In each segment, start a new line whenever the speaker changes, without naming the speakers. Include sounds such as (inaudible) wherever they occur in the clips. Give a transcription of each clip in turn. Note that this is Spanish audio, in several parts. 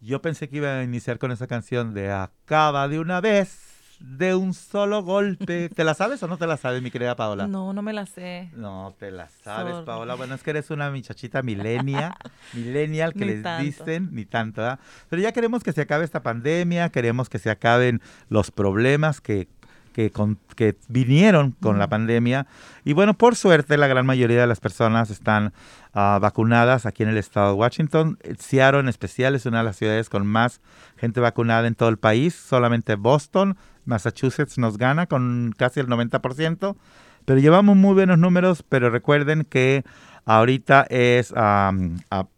Yo pensé que iba a iniciar con esa canción de Acaba de una vez de un solo golpe. (laughs) ¿Te la sabes o no te la sabes, mi querida Paola?
No, no me la sé.
No, te la sabes, Paola. Bueno, es que eres una muchachita milenia, (laughs) millennial que les dicen, ni tanto, ¿verdad? Pero ya queremos que se acabe esta pandemia, queremos que se acaben los problemas que que, que vinieron con la pandemia. Y bueno, por suerte la gran mayoría de las personas están ah, vacunadas aquí en el estado de Washington. Seattle en especial es una de las ciudades con más gente vacunada en todo el país. Solamente Boston, Massachusetts nos gana con casi el 90%. Pero llevamos muy buenos números, pero recuerden que ahorita es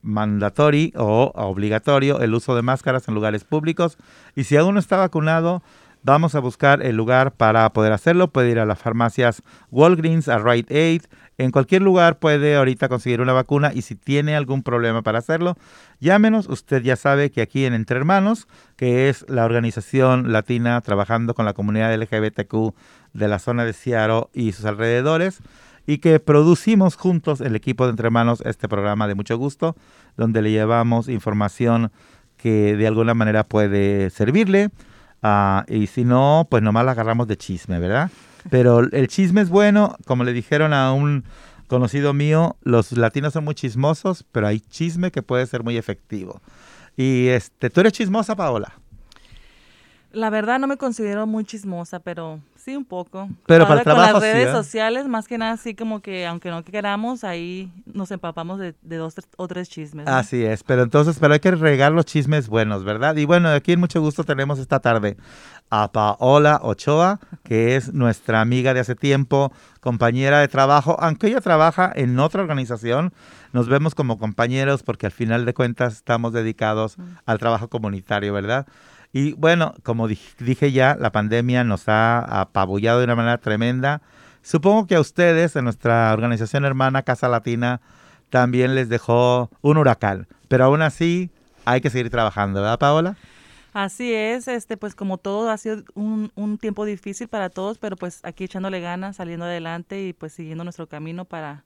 mandatorio o obligatorio el uso de máscaras en lugares públicos. Y si aún no está vacunado, Vamos a buscar el lugar para poder hacerlo. Puede ir a las farmacias Walgreens, a Rite Aid. En cualquier lugar puede ahorita conseguir una vacuna y si tiene algún problema para hacerlo, llámenos. Usted ya sabe que aquí en Entre Hermanos, que es la organización latina trabajando con la comunidad LGBTQ de la zona de Seattle y sus alrededores, y que producimos juntos el equipo de Entre Hermanos este programa de mucho gusto, donde le llevamos información que de alguna manera puede servirle Ah, y si no, pues nomás la agarramos de chisme, ¿verdad? Pero el chisme es bueno, como le dijeron a un conocido mío, los latinos son muy chismosos, pero hay chisme que puede ser muy efectivo. Y este, ¿tú eres chismosa, Paola?
La verdad no me considero muy chismosa, pero sí un poco.
Pero para el trabajo con
las redes ¿eh? sociales, más que nada, sí como que aunque no queramos, ahí nos empapamos de, dos o tres chismes.
Así es, pero entonces, pero hay que regar los chismes buenos, ¿verdad? Y bueno, aquí en mucho gusto tenemos esta tarde a Paola Ochoa, que es nuestra amiga de hace tiempo, compañera de trabajo, aunque ella trabaja en otra organización, nos vemos como compañeros porque al final de cuentas estamos dedicados al trabajo comunitario, ¿verdad? Y bueno, como dije ya, la pandemia nos ha apabullado de una manera tremenda. Supongo que a ustedes, en nuestra organización hermana Casa Latina, también les dejó un huracán. Pero aún así, hay que seguir trabajando, ¿verdad, Paola?
Así es, este, pues como todo ha sido un, un tiempo difícil para todos, pero pues aquí echándole ganas, saliendo adelante y pues siguiendo nuestro camino para,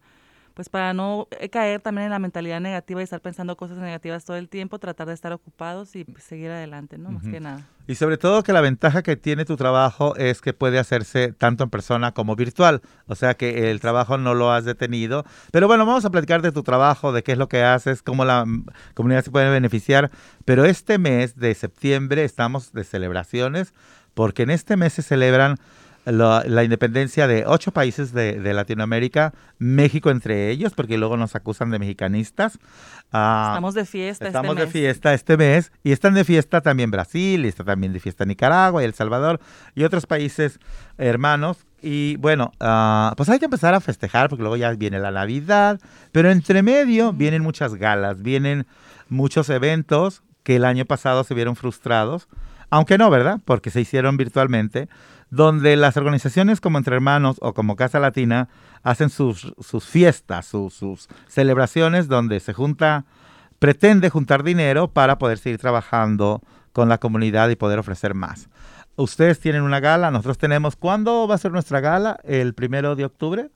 pues para no eh, caer también en la mentalidad negativa y estar pensando cosas negativas todo el tiempo, tratar de estar ocupados y seguir adelante, ¿no? Más que nada.
Y sobre todo que la ventaja que tiene tu trabajo es que puede hacerse tanto en persona como virtual, o sea que el trabajo no lo has detenido. Pero bueno, vamos a platicar de tu trabajo, de qué es lo que haces, cómo la comunidad se puede beneficiar. Pero este mes de septiembre estamos de celebraciones, porque en este mes se celebran la, independencia de ocho países de, Latinoamérica, México entre ellos, porque luego nos acusan de mexicanistas.
Ah, estamos de fiesta.
Estamos este de fiesta este mes y están de fiesta también Brasil, y está también de fiesta Nicaragua y El Salvador y otros países hermanos. Y bueno, ah, pues hay que empezar a festejar porque luego ya viene la Navidad, pero entre medio vienen muchas galas, vienen muchos eventos que el año pasado se vieron frustrados, aunque no, ¿verdad? Porque se hicieron virtualmente donde las organizaciones como Entre Hermanos o como Casa Latina hacen sus, sus fiestas, sus, celebraciones donde se junta, pretende juntar dinero para poder seguir trabajando con la comunidad y poder ofrecer más. Ustedes tienen una gala, nosotros tenemos, ¿cuándo va a ser nuestra gala? ¿El primero de octubre?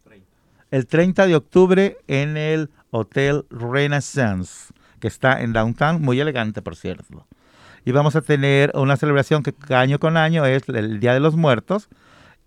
El 30 de octubre en el Hotel Renaissance, que está en Downtown, muy elegante por cierto y vamos a tener una celebración que año con año es el Día de los Muertos.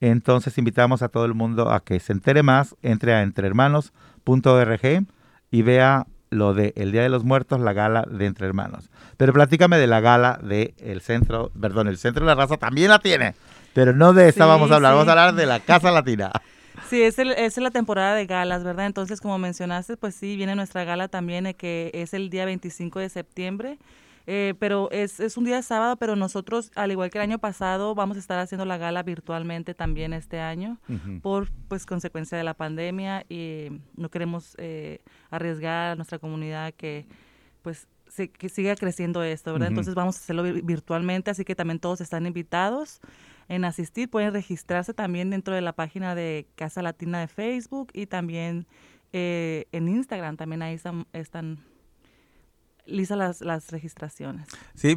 Entonces invitamos a todo el mundo a que se entere más, entre a entrehermanos.org y vea lo de el Día de los Muertos, la gala de Entre Hermanos. Pero platícame de la gala del centro, perdón, el centro de la raza también la tiene, pero no de esa vamos a hablar, vamos a hablar de la Casa Latina. (laughs)
Sí, es, es la temporada de galas, ¿verdad? Entonces, como mencionaste, pues sí, viene nuestra gala también, eh, que es el día 25 de septiembre. Eh, pero es, es, un día de sábado, pero nosotros, al igual que el año pasado, vamos a estar haciendo la gala virtualmente también este año por pues consecuencia de la pandemia y no queremos eh, arriesgar a nuestra comunidad que pues que siga creciendo esto, ¿verdad? Entonces vamos a hacerlo virtualmente, así que también todos están invitados en asistir, pueden registrarse también dentro de la página de Casa Latina de Facebook y también eh, en Instagram, también ahí están lisa las, las registraciones.
Sí,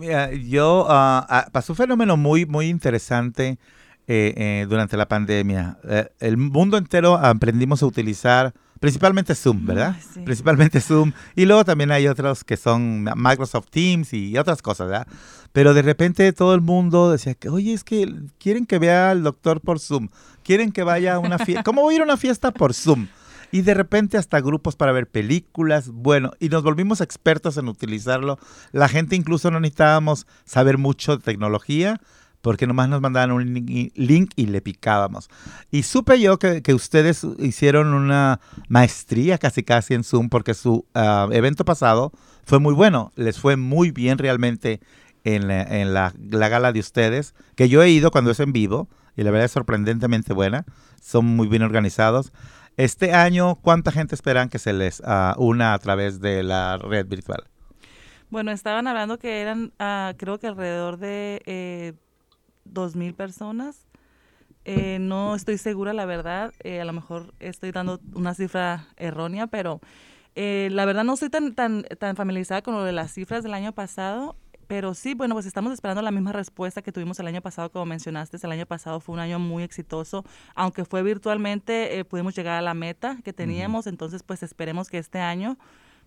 yo ah, ah, pasó un fenómeno muy, muy interesante eh, eh, durante la pandemia. Eh, el mundo entero aprendimos a utilizar Principalmente Zoom, ¿verdad? Principalmente Zoom. Y luego también hay otros que son Microsoft Teams y otras cosas, ¿verdad? Pero de repente todo el mundo decía que, oye, es que quieren que vea al doctor por Zoom. Quieren que vaya a una fiesta. ¿Cómo voy a ir a una fiesta por Zoom? Y de repente hasta grupos para ver películas. Bueno, y nos volvimos expertos en utilizarlo. La gente incluso no necesitábamos saber mucho de tecnología porque nomás nos mandaban un link y le picábamos. Y supe yo que, ustedes hicieron una maestría casi casi en Zoom porque su ah, evento pasado fue muy bueno, les fue muy bien realmente en, la, gala de ustedes, que yo he ido cuando es en vivo y la verdad es sorprendentemente buena, son muy bien organizados. Este año, ¿cuánta gente esperan que se les ah, una a través de la red virtual?
Bueno, estaban hablando que eran, ah, creo que alrededor de eh, dos mil personas. Eh, no estoy segura, la verdad. Eh, a lo mejor estoy dando una cifra errónea, pero eh, la verdad no estoy tan, tan, tan familiarizada con lo de las cifras del año pasado. Pero sí, bueno, pues estamos esperando la misma respuesta que tuvimos el año pasado, como mencionaste. El año pasado fue un año muy exitoso. Aunque fue virtualmente, pudimos llegar a la meta que teníamos. Entonces, pues esperemos que este año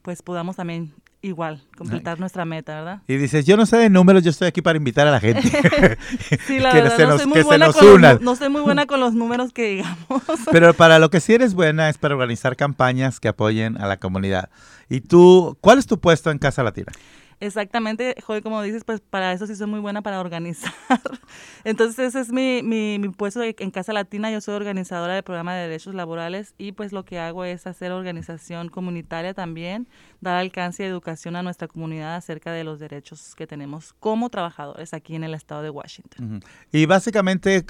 pues podamos también igual completar nuestra meta, ¿verdad?
Y dices, yo no sé de números, yo estoy aquí para invitar a la gente. (laughs)
sí, (laughs) la verdad, no, soy muy buena con los, no soy muy buena con los números que digamos. (laughs)
Pero para lo que sí eres buena es para organizar campañas que apoyen a la comunidad. ¿Y tú, cuál es tu puesto en Casa Latina?
Exactamente, Joy, como dices, pues para eso sí soy muy buena para organizar. (laughs) Entonces ese es mi, mi, mi, puesto en Casa Latina, yo soy organizadora del programa de derechos laborales y pues lo que hago es hacer organización comunitaria también, dar alcance y educación a nuestra comunidad acerca de los derechos que tenemos como trabajadores aquí en el estado de Washington.
Y básicamente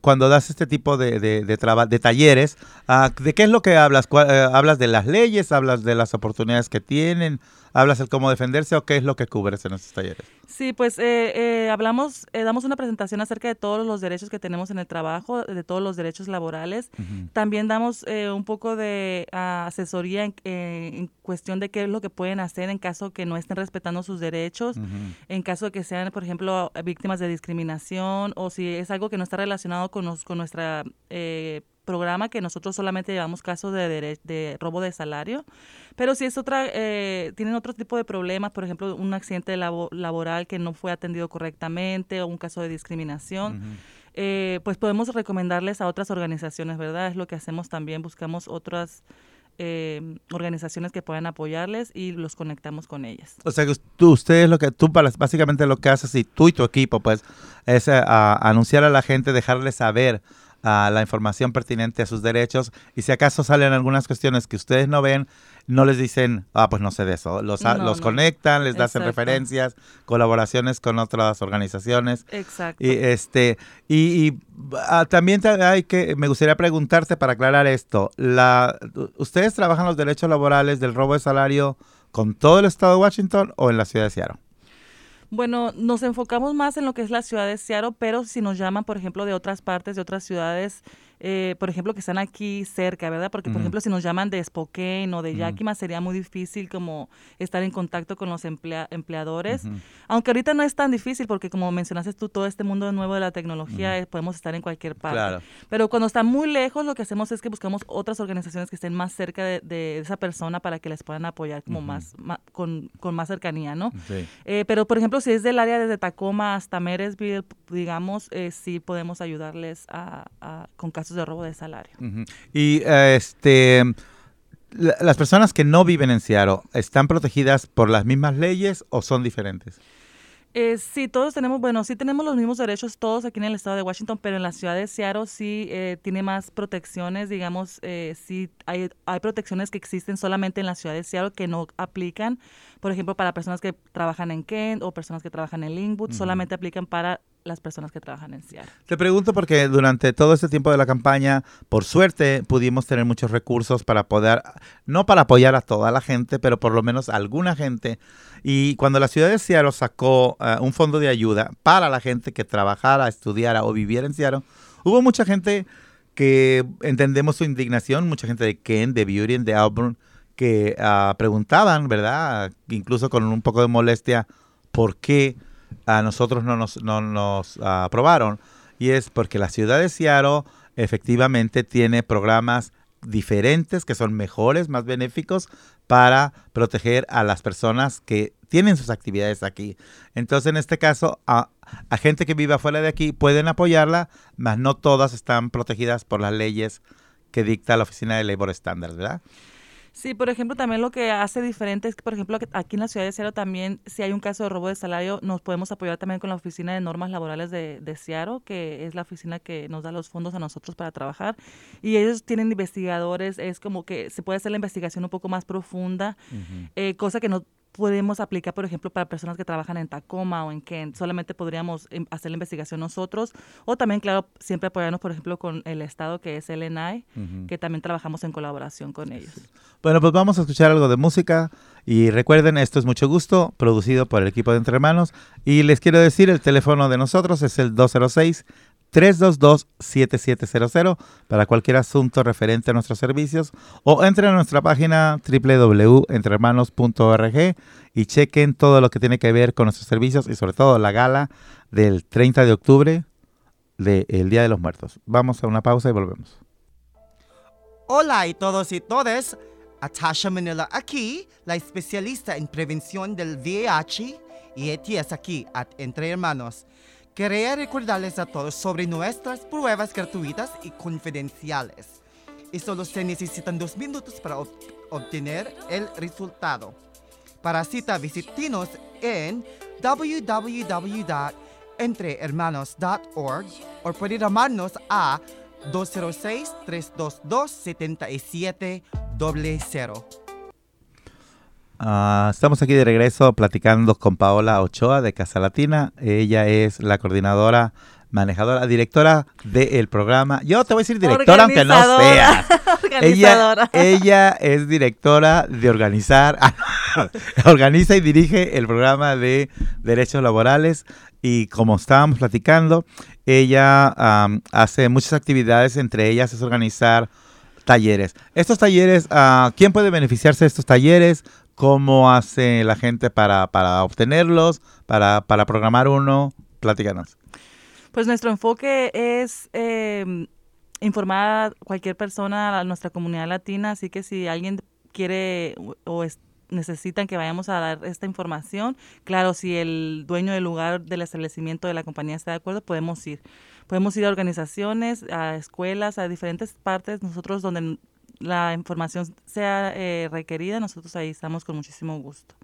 cuando das este tipo de, de, de, talleres, ah, ¿de qué es lo que hablas? Eh, ¿Hablas de las leyes? ¿Hablas de las oportunidades que tienen? Hablas el cómo defenderse o qué es lo que cubres en estos talleres?
Sí, pues eh, eh, hablamos, eh, damos una presentación acerca de todos los derechos que tenemos en el trabajo, de todos los derechos laborales. También damos un poco de asesoría en, cuestión de qué es lo que pueden hacer en caso que no estén respetando sus derechos, en caso de que sean, por ejemplo, víctimas de discriminación o si es algo que no está relacionado con, con nuestra programa que nosotros solamente llevamos casos de, de robo de salario, pero si es otra, eh, tienen otro tipo de problemas, por ejemplo, un accidente laboral que no fue atendido correctamente o un caso de discriminación, eh, pues podemos recomendarles a otras organizaciones, ¿verdad? Es lo que hacemos también, buscamos otras eh, organizaciones que puedan apoyarles y los conectamos con ellas.
O sea que tú, ustedes lo que tú básicamente lo que haces y tú y tu equipo pues es anunciar a la gente, dejarles saber la información pertinente a sus derechos y si acaso salen algunas cuestiones que ustedes no ven, no les dicen, ah, pues no sé de eso. Los, los conectan, les hacen referencias, colaboraciones con otras organizaciones.
Exacto.
Y, este, y, ah, también hay que, me gustaría preguntarte para aclarar esto, la, ¿ustedes trabajan los derechos laborales del robo de salario con todo el estado de Washington o en la ciudad de Seattle?
Bueno, nos enfocamos más en lo que es la ciudad de Seattle, pero si nos llaman, por ejemplo, de otras partes, de otras ciudades, eh, por ejemplo, que están aquí cerca, ¿verdad? Porque, por ejemplo, si nos llaman de Spokane o de Yakima, sería muy difícil como estar en contacto con los empleadores. Aunque ahorita no es tan difícil porque, como mencionaste tú, todo este mundo nuevo de la tecnología, eh, podemos estar en cualquier parte. Pero cuando está muy lejos, lo que hacemos es que buscamos otras organizaciones que estén más cerca de, esa persona para que les puedan apoyar como más, con, más cercanía, ¿no? Eh, pero, por ejemplo, si es del área desde Tacoma hasta Meresville, digamos, sí podemos ayudarles a, con casos de robo de salario.
Y este las personas que no viven en Seattle, ¿están protegidas por las mismas leyes o son diferentes?
Eh, sí, todos tenemos, bueno, sí tenemos los mismos derechos todos aquí en el estado de Washington, pero en la ciudad de Seattle sí eh, tiene más protecciones, digamos, eh, sí hay, hay protecciones que existen solamente en la ciudad de Seattle que no aplican, por ejemplo, para personas que trabajan en Kent o personas que trabajan en Linwood, solamente aplican para las personas que trabajan en Seattle.
Te pregunto porque durante todo este tiempo de la campaña, por suerte, pudimos tener muchos recursos para poder, no para apoyar a toda la gente, pero por lo menos a alguna gente. Y cuando la ciudad de Seattle sacó eh, un fondo de ayuda para la gente que trabajara, estudiara o viviera en Seattle, hubo mucha gente que entendemos su indignación, mucha gente de Kent, de Beauty, de Auburn, que ah, preguntaban, ¿verdad? Incluso con un poco de molestia, ¿por qué? A nosotros no nos, no nos aprobaron. Y es porque la ciudad de Seattle efectivamente tiene programas diferentes, que son mejores, más benéficos para proteger a las personas que tienen sus actividades aquí. Entonces, en este caso, a, gente que vive afuera de aquí pueden apoyarla, mas no todas están protegidas por las leyes que dicta la Oficina de Labor Standards, ¿verdad?
Sí, por ejemplo, también lo que hace diferente es que, por ejemplo, aquí en la ciudad de Seattle también, si hay un caso de robo de salario, nos podemos apoyar también con la Oficina de Normas Laborales de, de Seattle, que es la oficina que nos da los fondos a nosotros para trabajar. Y ellos tienen investigadores, es como que se puede hacer la investigación un poco más profunda, eh, cosa que no podemos aplicar, por ejemplo, para personas que trabajan en Tacoma o en Kent. Solamente podríamos em, hacer la investigación nosotros. O también, claro, siempre apoyarnos, por ejemplo, con el Estado, que es el ENAI, que también trabajamos en colaboración con ellos.
Bueno, pues vamos a escuchar algo de música. Y recuerden, esto es Mucho Gusto, producido por el equipo de Entre Hermanos. Y les quiero decir, el teléfono de nosotros es el 206 322-7700 para cualquier asunto referente a nuestros servicios o entren a nuestra página www.entrehermanos.org y chequen todo lo que tiene que ver con nuestros servicios y sobre todo la gala del 30 de octubre del Día de los Muertos. Vamos a una pausa y volvemos.
Hola y todos y todas, Atasha Manila aquí, la especialista en prevención del VIH y ETS aquí at Entre Hermanos. Quería recordarles a todos sobre nuestras pruebas gratuitas y confidenciales. Y solo se necesitan dos minutos para obtener el resultado. Para cita, visítenos en www.entrehermanos.org o puede llamarnos a 206-322-7700.
Ah, estamos aquí de regreso platicando con Paola Ochoa de Casa Latina. Ella es la coordinadora, manejadora, directora del programa. Yo te voy a decir directora aunque no sea. (laughs) ella, ella es directora de organizar, (laughs) organiza y dirige el programa de derechos laborales. Y como estábamos platicando, ella hace muchas actividades, entre ellas es organizar talleres. Estos talleres, uh, ¿quién puede beneficiarse de estos talleres? ¿Cómo hace la gente para, para obtenerlos, para, para programar uno? Platícanos.
Pues nuestro enfoque es eh, informar a cualquier persona, a nuestra comunidad latina, así que si alguien quiere o necesitan que vayamos a dar esta información, claro, si el dueño del lugar del establecimiento de la compañía está de acuerdo, podemos ir. Podemos ir a organizaciones, a escuelas, a diferentes partes, nosotros donde la información sea eh, requerida, nosotros ahí estamos con muchísimo gusto.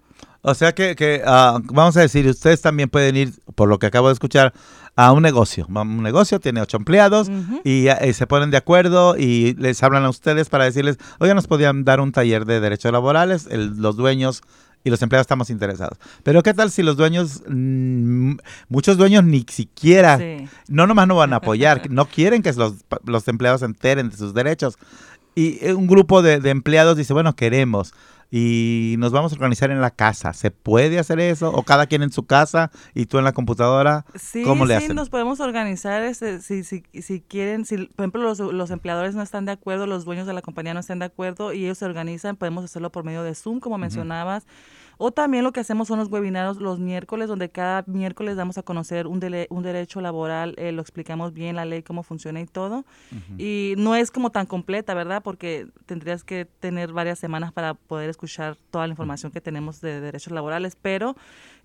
O sea que, que ah, vamos a decir, ustedes también pueden ir, por lo que acabo de escuchar, a un negocio. Un negocio tiene ocho empleados y, eh, se ponen de acuerdo y les hablan a ustedes para decirles, oye, nos podían dar un taller de derechos laborales, los dueños y los empleados estamos interesados. Pero ¿qué tal si los dueños, mm, muchos dueños ni siquiera, no nomás no van a apoyar, (laughs) no quieren que los, los empleados se enteren de sus derechos? Y eh, un grupo de, empleados dice, bueno, queremos y nos vamos a organizar en la casa. ¿Se puede hacer eso? ¿O cada quien en su casa y tú en la computadora?
Sí, ¿Cómo le sí, nos podemos organizar este, si, si, si quieren, si por ejemplo los, los, empleadores no están de acuerdo, los dueños de la compañía no están de acuerdo y ellos se organizan, podemos hacerlo por medio de Zoom, como mencionabas. O también lo que hacemos son los webinarios los miércoles, donde cada miércoles damos a conocer un, un derecho laboral, eh, lo explicamos bien, la ley, cómo funciona y todo. Y no es como tan completa, ¿verdad? Porque tendrías que tener varias semanas para poder escuchar toda la información que tenemos de derechos laborales, pero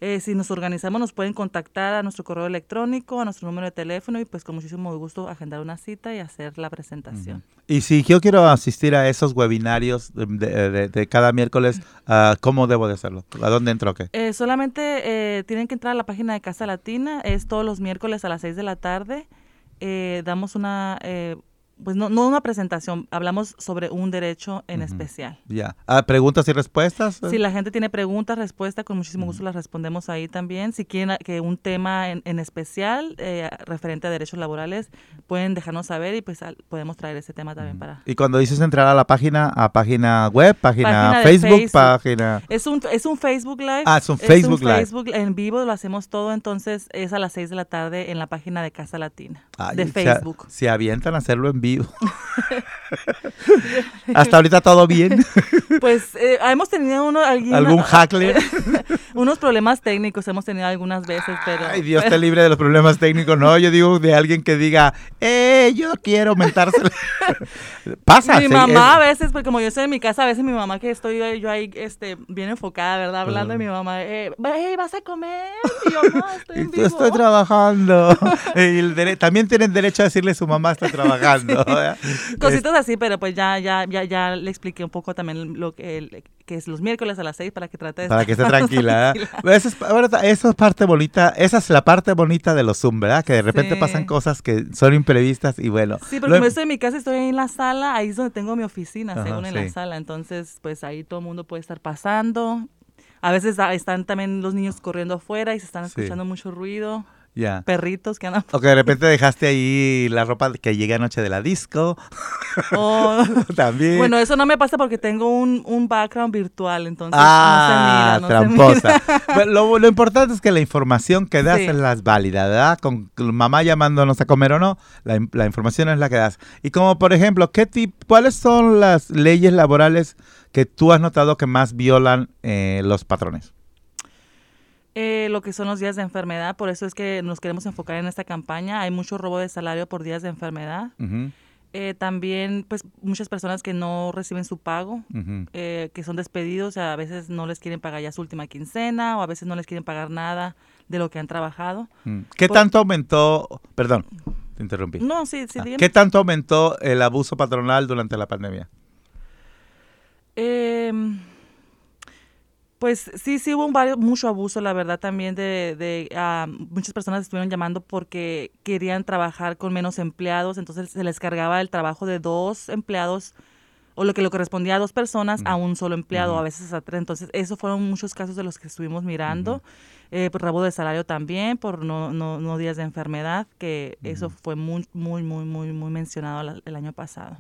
eh, si nos organizamos nos pueden contactar a nuestro correo electrónico, a nuestro número de teléfono y pues con muchísimo gusto agendar una cita y hacer la presentación.
Y si yo quiero asistir a esos webinarios de, cada miércoles, uh, ¿cómo debo de hacerlo? ¿A dónde entro? qué?
Eh, solamente eh, tienen que entrar a la página de Casa Latina, es todos los miércoles a las 6 de la tarde. Eh, damos una pues no, no una presentación, hablamos sobre un derecho en especial.
Ya. Ah, ¿Preguntas y respuestas?
Si la gente tiene preguntas, respuestas, con muchísimo gusto las respondemos ahí también. Si quieren que un tema en, especial eh, referente a derechos laborales, pueden dejarnos saber y pues podemos traer ese tema también para...
Y cuando dices entrar a la página, a página web, página, Facebook, página...
Es un, es un Facebook Live.
Ah, es un Facebook es un
Facebook en vivo, lo hacemos todo, entonces es a las 6 de la tarde en la página de Casa Latina, de Facebook.
Se, se avientan a hacerlo en vivo vivo. (laughs) Hasta ahorita todo bien. (laughs)
Pues eh, hemos tenido uno,
algún hackler. (laughs)
unos problemas técnicos hemos tenido algunas veces, pero...
Ay, Dios te libre de los problemas técnicos. No, yo digo de alguien que diga, eh, yo quiero aumentarse. Pasa.
Mi mamá a veces, pues como yo estoy en mi casa, a veces mi mamá que estoy yo ahí este, bien enfocada, ¿verdad? Hablando de mi mamá, eh, ¿vas a comer? Y yo, no, estoy en vivo.
Estoy trabajando. y también tienen derecho a decirle a su mamá está trabajando. (laughs)
Cositas así, pero pues ya, ya, ya, ya le expliqué un poco también lo que, que es los miércoles a las seis para que trate de
Para que esté (laughs) tranquila. Eso, es, eso es parte bonita, esa es la parte bonita de los Zoom, ¿verdad? Que de repente pasan cosas que son imprevistas y bueno.
Sí, porque como estoy en mi casa, estoy en la sala, ahí es donde tengo mi oficina, según en la sala. Entonces, pues ahí todo el mundo puede estar pasando. A veces están también los niños corriendo afuera y se están escuchando mucho ruido. Perritos que andan.
O que de repente dejaste ahí la ropa que llegué anoche de la disco. (laughs) Oh. (laughs) También.
Bueno, eso no me pasa porque tengo un, un background virtual, entonces
ah, no se mira. tramposa. (laughs) lo, lo, importante es que la información que das es la válida, ¿verdad? Con mamá llamándonos a comer o no, la, la información es la que das. Y como por ejemplo, ¿qué tip, ¿cuáles son las leyes laborales que tú has notado que más violan eh, los patrones?
Eh, lo que son los días de enfermedad, por eso es que nos queremos enfocar en esta campaña. Hay mucho robo de salario por días de enfermedad. Eh, también, pues, muchas personas que no reciben su pago, eh, que son despedidos, a veces no les quieren pagar ya su última quincena o a veces no les quieren pagar nada de lo que han trabajado.
Mm. ¿Qué tanto aumentó, perdón, te interrumpí?
No, sí, sí.
Ah, ¿Qué tanto aumentó el abuso patronal durante la pandemia?
Eh pues sí, sí hubo un varios, mucho abuso, la verdad, también de, de ah, muchas personas estuvieron llamando porque querían trabajar con menos empleados, entonces se les cargaba el trabajo de dos empleados o lo que le correspondía a dos personas a un solo empleado, a veces a tres. Entonces, esos fueron muchos casos de los que estuvimos mirando. Eh, por rabo de salario también, por no, no, no días de enfermedad, que eso fue muy, muy, muy, muy, muy mencionado el año pasado.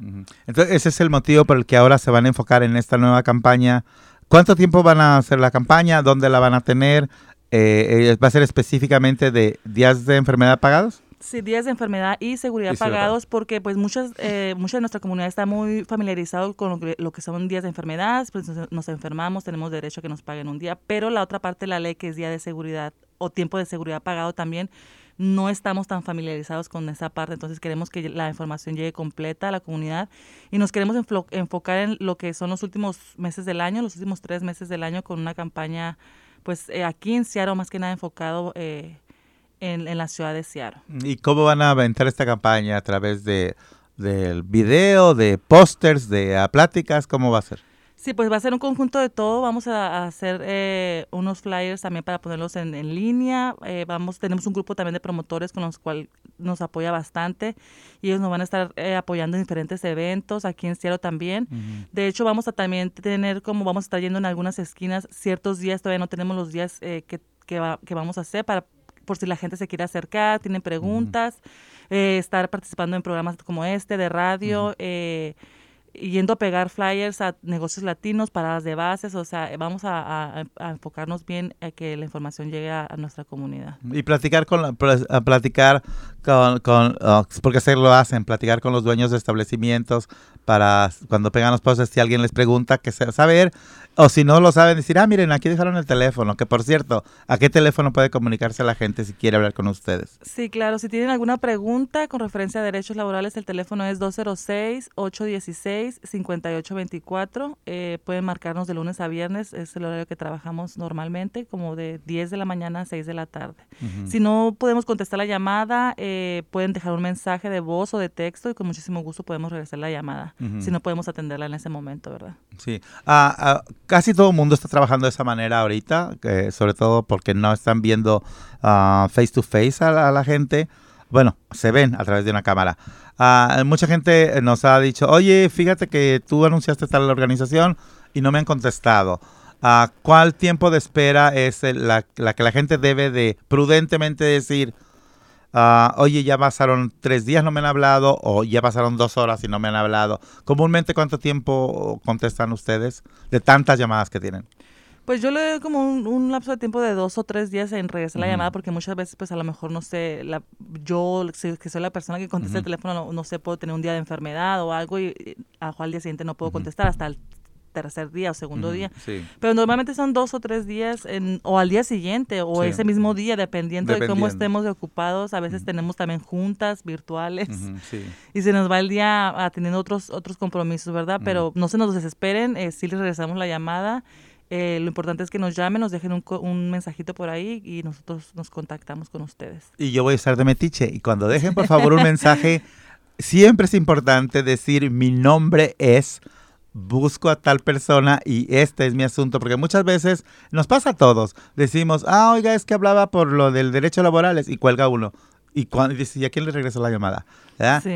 Entonces, ese es el motivo por el que ahora se van a enfocar en esta nueva campaña ¿Cuánto tiempo van a hacer la campaña? ¿Dónde la van a tener? Eh, eh, ¿Va a ser específicamente de días de enfermedad pagados?
Sí, días de enfermedad y seguridad pagados porque pues muchas, eh, mucha de nuestra comunidad está muy familiarizado con lo que, son días de enfermedad, pues nos, enfermamos, tenemos derecho a que nos paguen un día, pero la otra parte de la ley que es día de seguridad o tiempo de seguridad pagado también, no estamos tan familiarizados con esa parte, entonces queremos que la información llegue completa a la comunidad y nos queremos enfocar en lo que son los últimos meses del año, los últimos tres meses del año con una campaña, pues eh, aquí en Seattle más que nada enfocado eh, en, la ciudad de Seattle.
¿Y cómo van a aventar esta campaña? ¿A través de del video, de pósters, de pláticas? ¿Cómo va a ser?
Sí, pues va a ser un conjunto de todo. Vamos a, hacer eh, unos flyers también para ponerlos en, línea. Eh, vamos, tenemos un grupo también de promotores con los cuales nos apoya bastante y ellos nos van a estar eh, apoyando en diferentes eventos aquí en Cielo también. De hecho, vamos a también tener como vamos a estar yendo en algunas esquinas ciertos días. Todavía no tenemos los días que, que, vamos a hacer para por si la gente se quiere acercar, tienen preguntas, estar participando en programas como este de radio yendo a pegar flyers a negocios latinos, paradas de bases, o sea, vamos a, enfocarnos bien a que la información llegue a, nuestra comunidad.
Y platicar con, platicar con, con oh, porque se lo hacen, platicar con los dueños de establecimientos para cuando pegan los postes, si alguien les pregunta, que se, saber o si no lo saben, decir, ah, miren, aquí dejaron el teléfono, que por cierto, ¿a qué teléfono puede comunicarse la gente si quiere hablar con ustedes?
Sí, claro, si tienen alguna pregunta con referencia a derechos laborales, el teléfono es 206-816-5824. Eh, pueden marcarnos de lunes a viernes, es el horario que trabajamos normalmente, como de 10 de la mañana a 6 de la tarde. Si no podemos contestar la llamada, eh, pueden dejar un mensaje de voz o de texto y con muchísimo gusto podemos regresar la llamada, si no podemos atenderla en ese momento, ¿verdad?
Sí. Ah, ah casi todo el mundo está trabajando de esa manera ahorita, sobre todo porque no están viendo ah, face to face a la, gente. Bueno, se ven a través de una cámara. Uh, mucha gente nos ha dicho, oye, fíjate que tú anunciaste tal organización y no me han contestado. Uh, ¿Cuál tiempo de espera es la, la, que la gente debe de prudentemente decir, Ah, oye, ya pasaron tres días, no me han hablado, o ya pasaron dos horas y no me han hablado. Comúnmente, ¿cuánto tiempo contestan ustedes de tantas llamadas que tienen?
Pues yo le doy como un, lapso de tiempo de dos o tres días en regresar la llamada porque muchas veces pues a lo mejor no sé, la, yo que soy la persona que contesta el teléfono, no, sé, puedo tener un día de enfermedad o algo y, al día siguiente no puedo contestar hasta el tercer día o segundo día. Pero normalmente son dos o tres días en, o al día siguiente o ese mismo día, dependiendo, de cómo estemos ocupados. A veces tenemos también juntas virtuales (laughs) y se nos va el día atendiendo otros, otros compromisos, ¿verdad? Pero no se nos desesperen, eh, sí les regresamos la llamada. Eh, lo importante es que nos llamen, nos dejen un, un, mensajito por ahí y nosotros nos contactamos con ustedes.
Y yo voy a estar de metiche. Y cuando dejen, por favor, un mensaje, (laughs) siempre es importante decir mi nombre es busco a tal persona y este es mi asunto, porque muchas veces nos pasa a todos. Decimos, ah, oiga, es que hablaba por lo del derecho laborales y cuelga uno. Y, cuando, dice, ¿y a quién le regresó la llamada?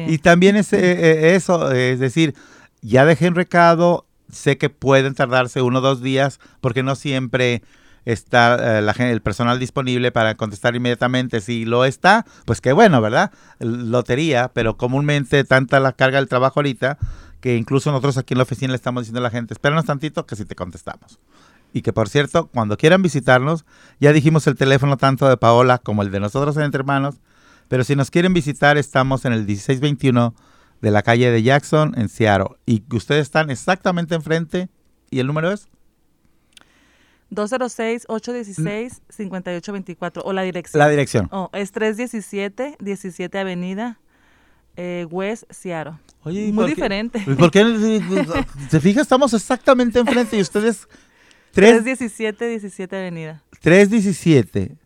Y también es, eh, eh, eso, es decir, ya dejé un recado, sé que pueden tardarse uno o dos días, porque no siempre está eh, la, el personal disponible para contestar inmediatamente. Si lo está, pues qué bueno, ¿verdad? Lotería, pero comúnmente tanta la carga del trabajo ahorita que incluso nosotros aquí en la oficina le estamos diciendo a la gente, espéranos tantito que si te contestamos. Y que por cierto, cuando quieran visitarnos, ya dijimos el teléfono tanto de Paola como el de nosotros Entre Hermanos, pero si nos quieren visitar, estamos en el 1621 de la calle de Jackson, en Seattle. Y ustedes están exactamente enfrente. ¿Y el número es?
206-816-5824. O la dirección.
La dirección.
Oh, es 317, 17 Avenida, eh, West Seattle. Oye, Muy diferente.
¿Por qué? ¿Se fija? Estamos exactamente enfrente y ustedes... (laughs)
317, 17 Avenida.
317.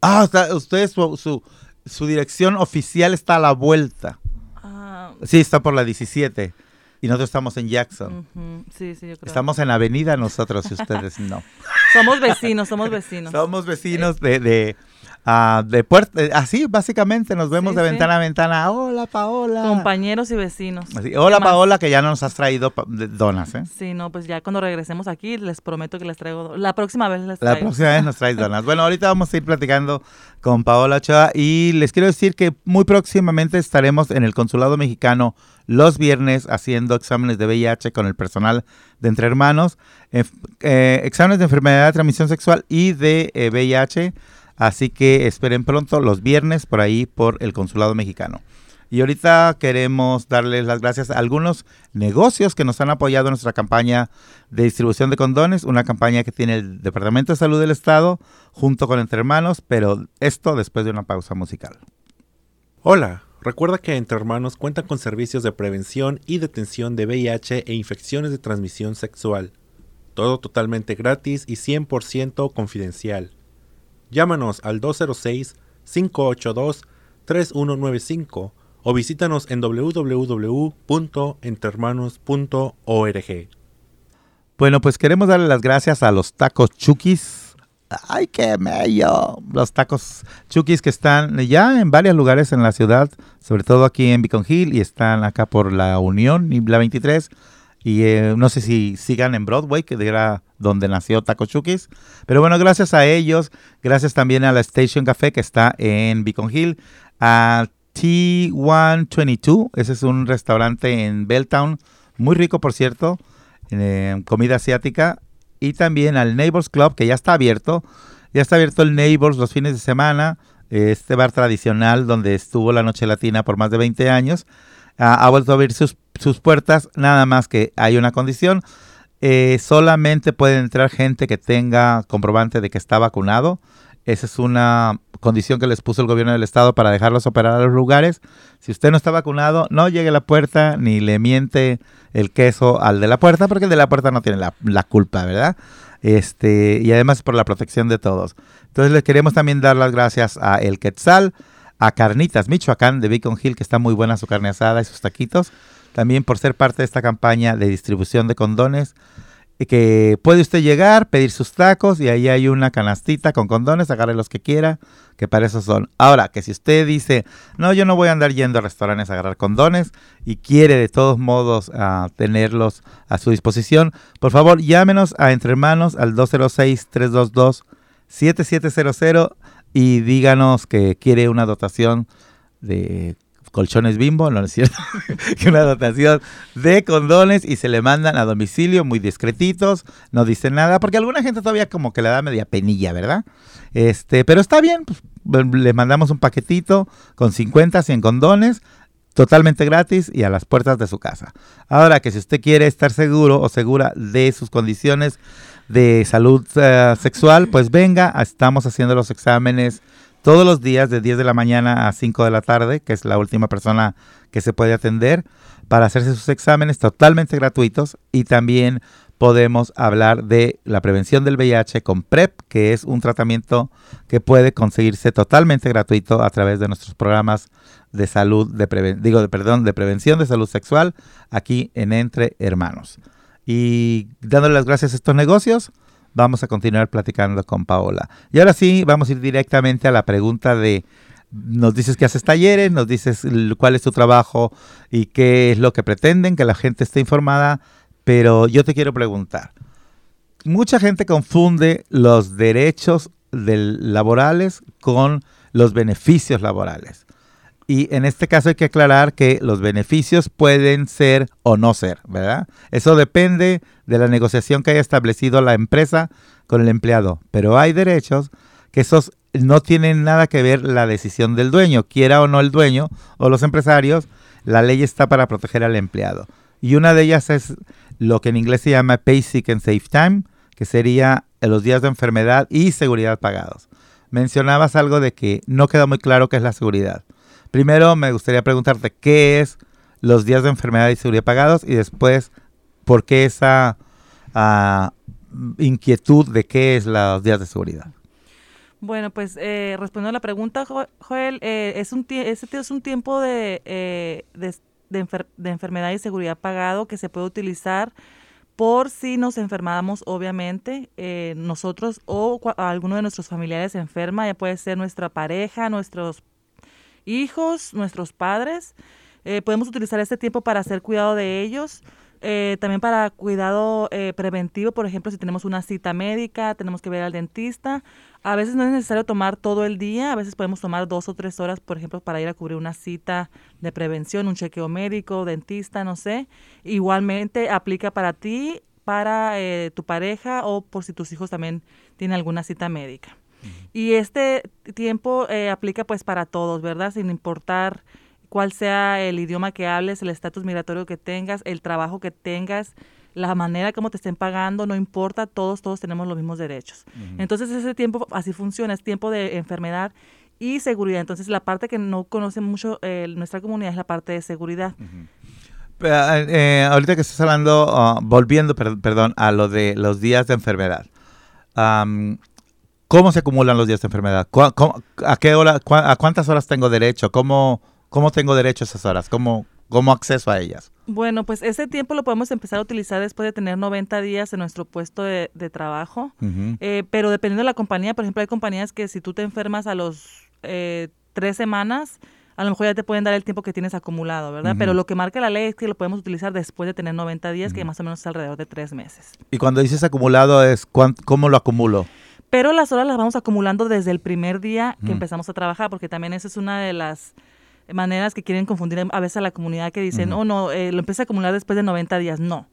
Ah, ustedes, su, su, dirección oficial está a la vuelta. Sí, está por la 17. Y nosotros estamos en Jackson.
Sí, sí, yo creo.
Estamos en Avenida nosotros y ustedes no.
somos vecinos, somos vecinos.
somos vecinos de Ah, de puerta, eh, así básicamente nos vemos de ventana a ventana. Hola Paola.
Compañeros y vecinos.
Hola Paola, que ya nos has traído donas, ¿eh?
Sí, no, pues ya cuando regresemos aquí les prometo que les traigo. La próxima vez les traigo.
La próxima vez nos traes donas. bueno, ahorita vamos a ir platicando con Paola Ochoa y les quiero decir que muy próximamente estaremos en el Consulado Mexicano los viernes haciendo exámenes de VIH con el personal de Entre Hermanos, eh, exámenes de enfermedad de transmisión sexual y de VIH Así que esperen pronto los viernes por ahí por el Consulado Mexicano. Y ahorita queremos darles las gracias a algunos negocios que nos han apoyado en nuestra campaña de distribución de condones, una campaña que tiene el Departamento de Salud del Estado junto con Entre Hermanos, pero esto después de una pausa musical.
Hola, recuerda que Entre Hermanos cuenta con servicios de prevención y detención de VIH e infecciones de transmisión sexual. Todo totalmente gratis y 100% confidencial. Llámanos al 206-582-3195 o visítanos en www.entermanos.org.
Bueno, pues queremos darle las gracias a los tacos Chukis. ¡Ay, qué mello! Los tacos Chukis que están ya en varios lugares en la ciudad, sobre todo aquí en Beacon Hill y están acá por la Unión y la 23 y eh, no sé si sigan en Broadway, que era donde nació Taco Chukis. Pero bueno, gracias a ellos, gracias también a la Station Café que está en Beacon Hill, a T122, ese es un restaurante en Belltown, muy rico por cierto, eh, comida asiática, y también al Neighbors Club que ya está abierto, ya está abierto el Neighbors los fines de semana, este bar tradicional donde estuvo la Noche Latina por más de 20 años ha, vuelto a abrir sus, puertas, nada más que hay una condición. Eh, solamente puede entrar gente que tenga comprobante de que está vacunado. Esa es una condición que les puso el gobierno del estado para dejarlos operar a los lugares. Si usted no está vacunado, no llegue a la puerta ni le miente el queso al de la puerta, porque el de la puerta no tiene la, la culpa, ¿verdad? Este, y además por la protección de todos. Entonces les queremos también dar las gracias a El Quetzal, a Carnitas Michoacán de Beacon Hill, que está muy buena su carne asada y sus taquitos. También por ser parte de esta campaña de distribución de condones, eh, que puede usted llegar, pedir sus tacos y ahí hay una canastita con condones, agarre los que quiera, que para eso son. Ahora, que si usted dice, no, yo no voy a andar yendo a restaurantes a agarrar condones y quiere de todos modos uh, tenerlos a su disposición, por favor llámenos a Entre Hermanos al 206-322-7700 y díganos que quiere una dotación de colchones bimbo, no es cierto, (laughs) que una dotación de condones y se le mandan a domicilio muy discretitos, no dicen nada, porque alguna gente todavía como que le da media penilla, ¿verdad? Este, pero está bien, pues, le mandamos un paquetito con 50, 100 condones, totalmente gratis y a las puertas de su casa. Ahora que si usted quiere estar seguro o segura de sus condiciones de salud eh, sexual, pues venga, estamos haciendo los exámenes todos los días de 10 de la mañana a 5 de la tarde, que es la última persona que se puede atender, para hacerse sus exámenes totalmente gratuitos y también podemos hablar de la prevención del VIH con PrEP, que es un tratamiento que puede conseguirse totalmente gratuito a través de nuestros programas de salud, de digo, de, perdón, de prevención de salud sexual aquí en Entre Hermanos. Y dándole las gracias a estos negocios, vamos a continuar platicando con Paola. Y ahora sí, vamos a ir directamente a la pregunta de, nos dices que haces talleres, nos dices cuál es tu trabajo y qué es lo que pretenden, que la gente esté informada, pero yo te quiero preguntar, mucha gente confunde los derechos laborales con los beneficios laborales. Y en este caso hay que aclarar que los beneficios pueden ser o no ser, ¿verdad? Eso depende de la negociación que haya establecido la empresa con el empleado. Pero hay derechos que esos no tienen nada que ver la decisión del dueño, quiera o no el dueño o los empresarios, la ley está para proteger al empleado. Y una de ellas es lo que en inglés se llama Pay and Safe Time, que sería los días de enfermedad y seguridad pagados. Mencionabas algo de que no queda muy claro qué es la seguridad. Primero me gustaría preguntarte qué es los días de enfermedad y seguridad pagados y después por qué esa ah, inquietud de qué es los días de seguridad.
Bueno, pues eh, respondiendo a la pregunta, Joel, eh, es un este es un tiempo de, eh, de, enfermedad y seguridad pagado que se puede utilizar por si nos enfermamos, obviamente, eh, nosotros o alguno de nuestros familiares enferma, ya puede ser nuestra pareja, nuestros hijos, nuestros padres. Eh, podemos utilizar este tiempo para hacer cuidado de ellos. Eh, también para cuidado eh, preventivo, por ejemplo, si tenemos una cita médica, tenemos que ver al dentista. A veces no es necesario tomar todo el día, a veces podemos tomar dos o tres horas, por ejemplo, para ir a cubrir una cita de prevención, un chequeo médico, dentista, no sé. Igualmente aplica para ti, para tu pareja o por si tus hijos también tienen alguna cita médica. Y este tiempo eh, aplica pues para todos, ¿verdad? Sin importar cuál sea el idioma que hables, el estatus migratorio que tengas, el trabajo que tengas, la manera como te estén pagando, no importa, todos, todos tenemos los mismos derechos. Entonces ese tiempo así funciona, es tiempo de enfermedad y seguridad. Entonces la parte que no conoce mucho eh, nuestra comunidad es la parte de seguridad.
Eh, ahorita que estás hablando, ah, volviendo, perdón, a lo de los días de enfermedad. ¿Cómo se acumulan los días de enfermedad? a, qué hora, ¿A cuántas horas tengo derecho? ¿Cómo, cómo tengo derecho a esas horas? ¿Cómo, ¿Cómo acceso a ellas?
Bueno, pues ese tiempo lo podemos empezar a utilizar después de tener 90 días en nuestro puesto de, trabajo, eh, pero dependiendo de la compañía, por ejemplo, hay compañías que si tú te enfermas a los eh, tres semanas, a lo mejor ya te pueden dar el tiempo que tienes acumulado, ¿verdad? Pero lo que marca la ley es que lo podemos utilizar después de tener 90 días, que más o menos es alrededor de tres meses.
Y cuando dices acumulado, es ¿cómo lo acumulo?
Pero las horas las vamos acumulando desde el primer día que empezamos a trabajar, porque también esa es una de las maneras que quieren confundir a veces a la comunidad que dicen, oh no, eh, lo empieza a acumular después de 90 días. No,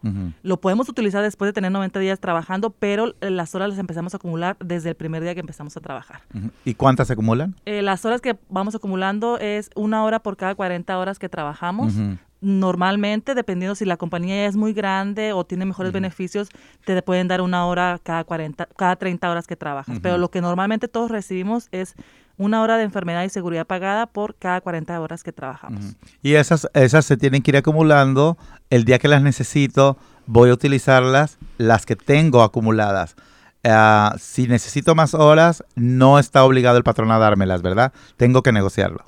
lo podemos utilizar después de tener 90 días trabajando, pero las horas las empezamos a acumular desde el primer día que empezamos a trabajar.
¿Y cuántas se acumulan?
Eh, las horas que vamos acumulando es una hora por cada 40 horas que trabajamos normalmente, dependiendo si la compañía es muy grande o tiene mejores beneficios, te pueden dar una hora cada 40, cada 30 horas que trabajas. Pero lo que normalmente todos recibimos es una hora de enfermedad y seguridad pagada por cada 40 horas que trabajamos.
Y esas, esas se tienen que ir acumulando. El día que las necesito, voy a utilizarlas, las que tengo acumuladas. Ah, si necesito más horas, no está obligado el patrón a dármelas, ¿verdad? Tengo que negociarlo.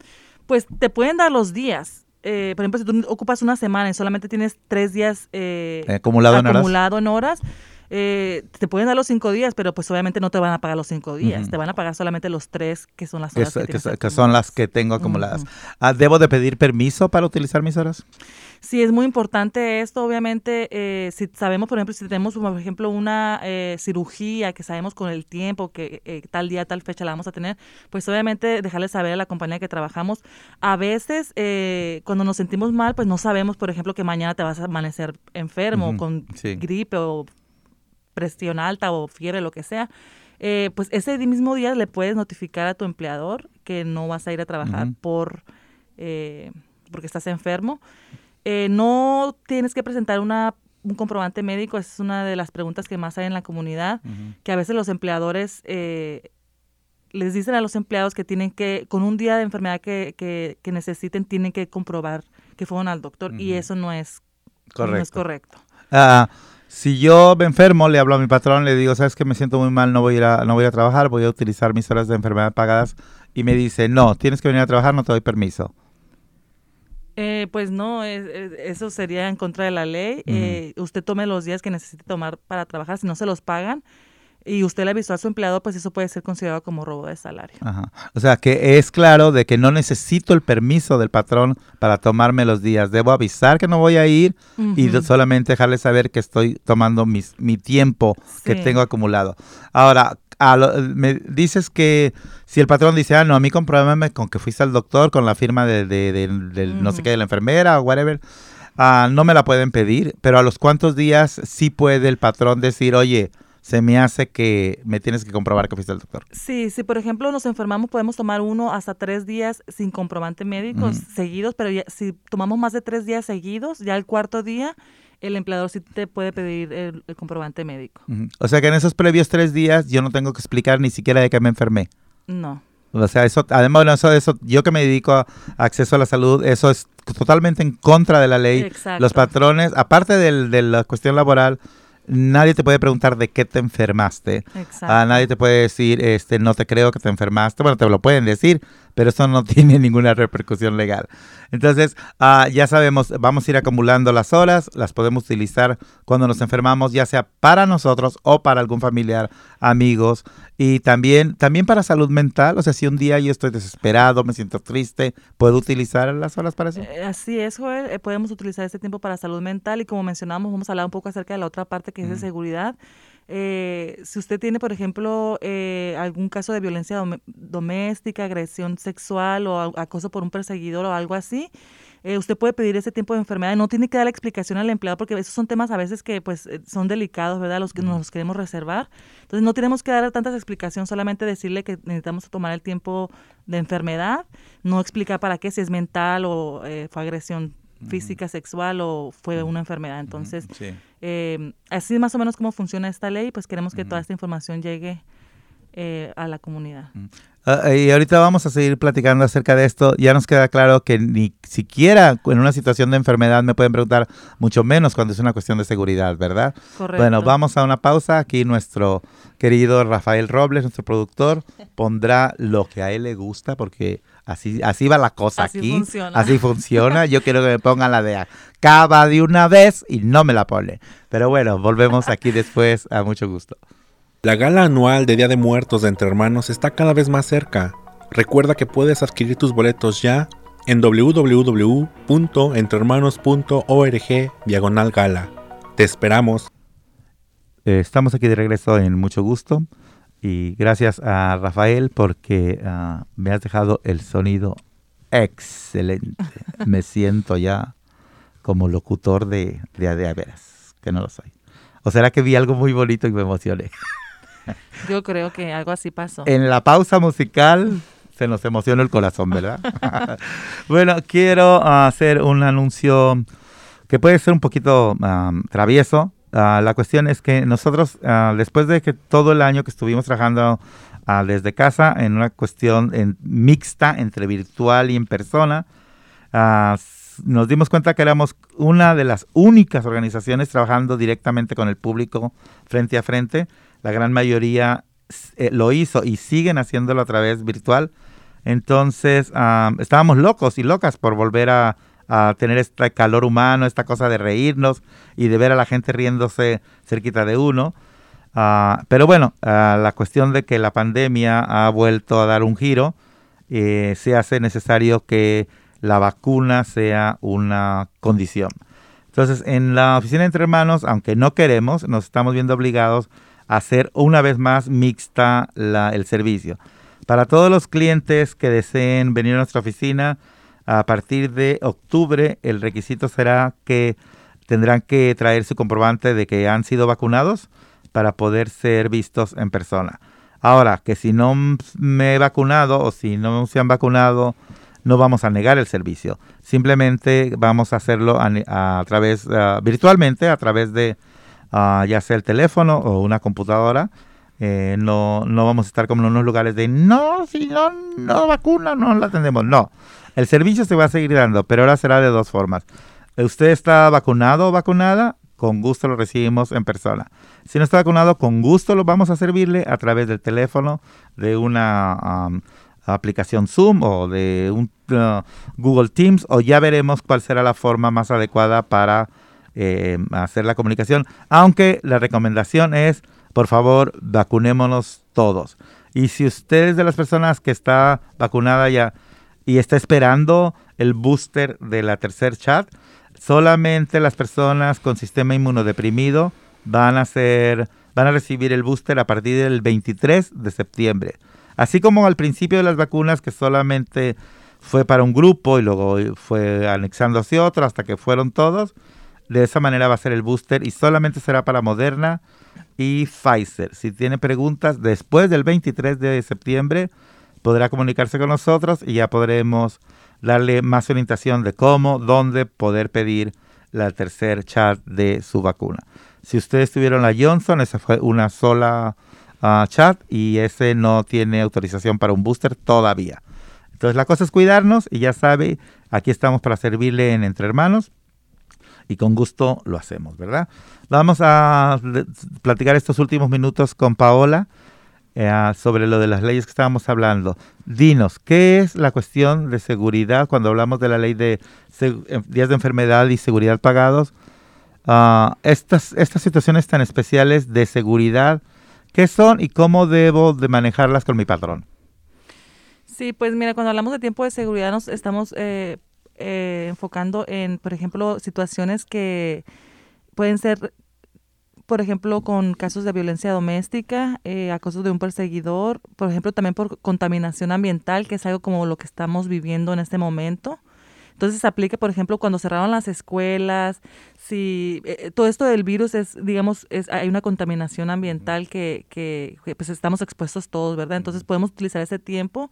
Pues te pueden dar los días eh, por ejemplo, si tú ocupas una semana y solamente tienes tres días eh,
acumulado,
en horas, eh, te pueden dar los cinco días, pero pues obviamente no te van a pagar los cinco días, te van a pagar solamente los tres que son las horas
que, son las que tengo acumuladas. Ah, ¿Debo de pedir permiso para utilizar mis horas?
Sí, es muy importante esto, obviamente, eh, si sabemos, por ejemplo, si tenemos, por ejemplo, una eh, cirugía que sabemos con el tiempo que eh, tal día, tal fecha la vamos a tener, pues obviamente dejarle saber a la compañía que trabajamos. A veces, cuando nos sentimos mal, pues no sabemos, por ejemplo, que mañana te vas a amanecer enfermo, con gripe o presión alta o fiebre, lo que sea. pues ese mismo día le puedes notificar a tu empleador que no vas a ir a trabajar por porque estás enfermo. Eh, no tienes que presentar una, un comprobante médico, esa es una de las preguntas que más hay en la comunidad, que a veces los empleadores eh, les dicen a los empleados que tienen que, con un día de enfermedad que, que, necesiten, tienen que comprobar que fueron al doctor y eso no es correcto. No es correcto.
Ah, si yo me enfermo, le hablo a mi patrón, le digo, sabes que me siento muy mal, no voy a ir a, no voy a trabajar, voy a utilizar mis horas de enfermedad pagadas y me dice, no, tienes que venir a trabajar, no te doy permiso.
Eh, pues no, eso sería en contra de la ley. Eh, usted tome los días que necesite tomar para trabajar, si no se los pagan y usted le avisó a su empleado, pues eso puede ser considerado como robo de salario.
O sea, que es claro de que no necesito el permiso del patrón para tomarme los días. Debo avisar que no voy a ir y solamente dejarle saber que estoy tomando mis, mi tiempo que tengo acumulado. Ahora, me dices que si el patrón dice, ah, no, a mí compruébame con que fuiste al doctor con la firma de, de, no sé qué, de la enfermera o whatever, ah, no me la pueden pedir, pero a los cuantos días sí puede el patrón decir, oye, se me hace que me tienes que comprobar que fuiste al doctor.
Sí, si por ejemplo nos enfermamos, podemos tomar uno hasta tres días sin comprobante médico seguidos, pero si tomamos más de tres días seguidos, ya el cuarto día el empleador sí te puede pedir el, comprobante médico.
O sea que en esos previos tres días yo no tengo que explicar ni siquiera de que me enfermé.
No.
O sea, eso, además de eso, eso, yo que me dedico a acceso a la salud, eso es totalmente en contra de la ley. Exacto. Los patrones, aparte de la cuestión laboral, nadie te puede preguntar de qué te enfermaste. Exacto. Ah, nadie te puede decir, este, no te creo que te enfermaste. Bueno, te lo pueden decir, pero eso no (laughs) tiene ninguna repercusión legal. Entonces, ah, ya sabemos, vamos a ir acumulando las horas, las podemos utilizar cuando nos enfermamos, ya sea para nosotros o para algún familiar, amigos, y también, también para salud mental. O sea, si un día yo estoy desesperado, me siento triste, ¿puedo utilizar las horas para eso?
Eh, así es, Joel, eh, podemos utilizar este tiempo para salud mental y como mencionamos, vamos a hablar un poco acerca de la otra parte que es de seguridad. Eh, si usted tiene, por ejemplo, eh, algún caso de violencia doméstica, agresión sexual o acoso por un perseguidor o algo así, eh, usted puede pedir ese tiempo de enfermedad. No tiene que dar la explicación al empleado porque esos son temas a veces que pues son delicados, ¿verdad? Los que nos queremos reservar. Entonces no tenemos que dar tantas explicaciones, solamente decirle que necesitamos tomar el tiempo de enfermedad, no explicar para qué, si es mental o fue agresión física, sexual o fue una enfermedad. Entonces, eh, así más o menos cómo funciona esta ley, pues queremos que toda esta información llegue eh, a la comunidad.
Ah, y ahorita vamos a seguir platicando acerca de esto. Ya nos queda claro que ni siquiera en una situación de enfermedad me pueden preguntar, mucho menos cuando es una cuestión de seguridad, ¿verdad? Correcto. Bueno, vamos a una pausa. Aquí nuestro querido Rafael Robles, nuestro productor, pondrá lo que a él le gusta porque Así, así va la cosa
así
aquí.
Funciona.
Así funciona. (laughs) Yo quiero que me pongan la de acaba de una vez y no me la pone. Pero bueno, volvemos aquí después. A mucho gusto.
La gala anual de Día de Muertos de Entre Hermanos está cada vez más cerca. Recuerda que puedes adquirir tus boletos ya en www.entrehermanos.org diagonal gala. Te esperamos.
Eh, estamos aquí de regreso en mucho gusto. Y gracias a Rafael porque ah, me has dejado el sonido excelente. (laughs) me siento ya como locutor de, de, de veras, que no lo soy. ¿O será que vi algo muy bonito y me emocioné? (laughs)
Yo creo que algo así pasó.
En la pausa musical se nos emocionó el corazón, ¿verdad? (laughs) bueno, quiero hacer un anuncio que puede ser un poquito ah, travieso, Ah, la cuestión es que nosotros, ah, después de que todo el año que estuvimos trabajando ah, desde casa en una cuestión mixta entre virtual y en persona, nos dimos cuenta que éramos una de las únicas organizaciones trabajando directamente con el público frente a frente. La gran mayoría eh, lo hizo y siguen haciéndolo a través virtual. Entonces, estábamos locos y locas por volver a, a tener este calor humano, esta cosa de reírnos y de ver a la gente riéndose cerquita de uno. Ah, pero bueno, ah, la cuestión de que la pandemia ha vuelto a dar un giro, eh, se hace necesario que la vacuna sea una condición. Entonces, en la oficina entre hermanos, aunque no queremos, nos estamos viendo obligados a hacer una vez más mixta el servicio. Para todos los clientes que deseen venir a nuestra oficina, a partir de octubre el requisito será que tendrán que traer su comprobante de que han sido vacunados para poder ser vistos en persona. Ahora, que si no me he vacunado o si no se han vacunado, no vamos a negar el servicio. Simplemente vamos a hacerlo a, través, ah, virtualmente, a través de ah, ya sea el teléfono o una computadora. Eh, no, no vamos a estar como en unos lugares de no, si no, no vacuna, no la atendemos. No, el servicio se va a seguir dando, pero ahora será de dos formas. ¿Usted está vacunado o vacunada? Con gusto lo recibimos en persona. Si no está vacunado, con gusto lo vamos a servirle a través del teléfono, de una aplicación Zoom o de un uh, Google Teams, o ya veremos cuál será la forma más adecuada para eh, hacer la comunicación. Aunque la recomendación es, por favor, vacunémonos todos. Y si usted es de las personas que está vacunada ya y está esperando el booster de la tercer chat, solamente las personas con sistema inmunodeprimido van a ser, van a recibir el booster a partir del 23 de septiembre. Así como al principio de las vacunas que solamente fue para un grupo y luego fue anexándose otro hasta que fueron todos, de esa manera va a ser el booster y solamente será para Moderna y Pfizer. Si tiene preguntas después del 23 de septiembre, podrá comunicarse con nosotros y ya podremos darle más orientación de cómo, dónde poder pedir la tercer chat de su vacuna. Si ustedes tuvieron la Johnson, esa fue una sola ah, chat y ese no tiene autorización para un booster todavía. Entonces la cosa es cuidarnos y ya sabe, aquí estamos para servirle en Entre Hermanos y con gusto lo hacemos, ¿verdad? Vamos a platicar estos últimos minutos con Paola eh, sobre lo de las leyes que estábamos hablando. Dinos, ¿qué es la cuestión de seguridad cuando hablamos de la ley de eh, días de enfermedad y seguridad pagados? Ah, estas, estas situaciones tan especiales de seguridad, ¿qué son y cómo debo de manejarlas con mi patrón?
Sí, pues mira, cuando hablamos de tiempo de seguridad nos estamos eh, enfocando en, por ejemplo, situaciones que pueden ser por ejemplo, con casos de violencia doméstica, eh, acoso de un perseguidor, por ejemplo, también por contaminación ambiental, que es algo como lo que estamos viviendo en este momento. Entonces se aplica, por ejemplo, cuando cerraron las escuelas, si eh, eh, todo esto del virus es, digamos, es, hay una contaminación ambiental que, que, que, pues estamos expuestos todos, ¿verdad? Entonces podemos utilizar ese tiempo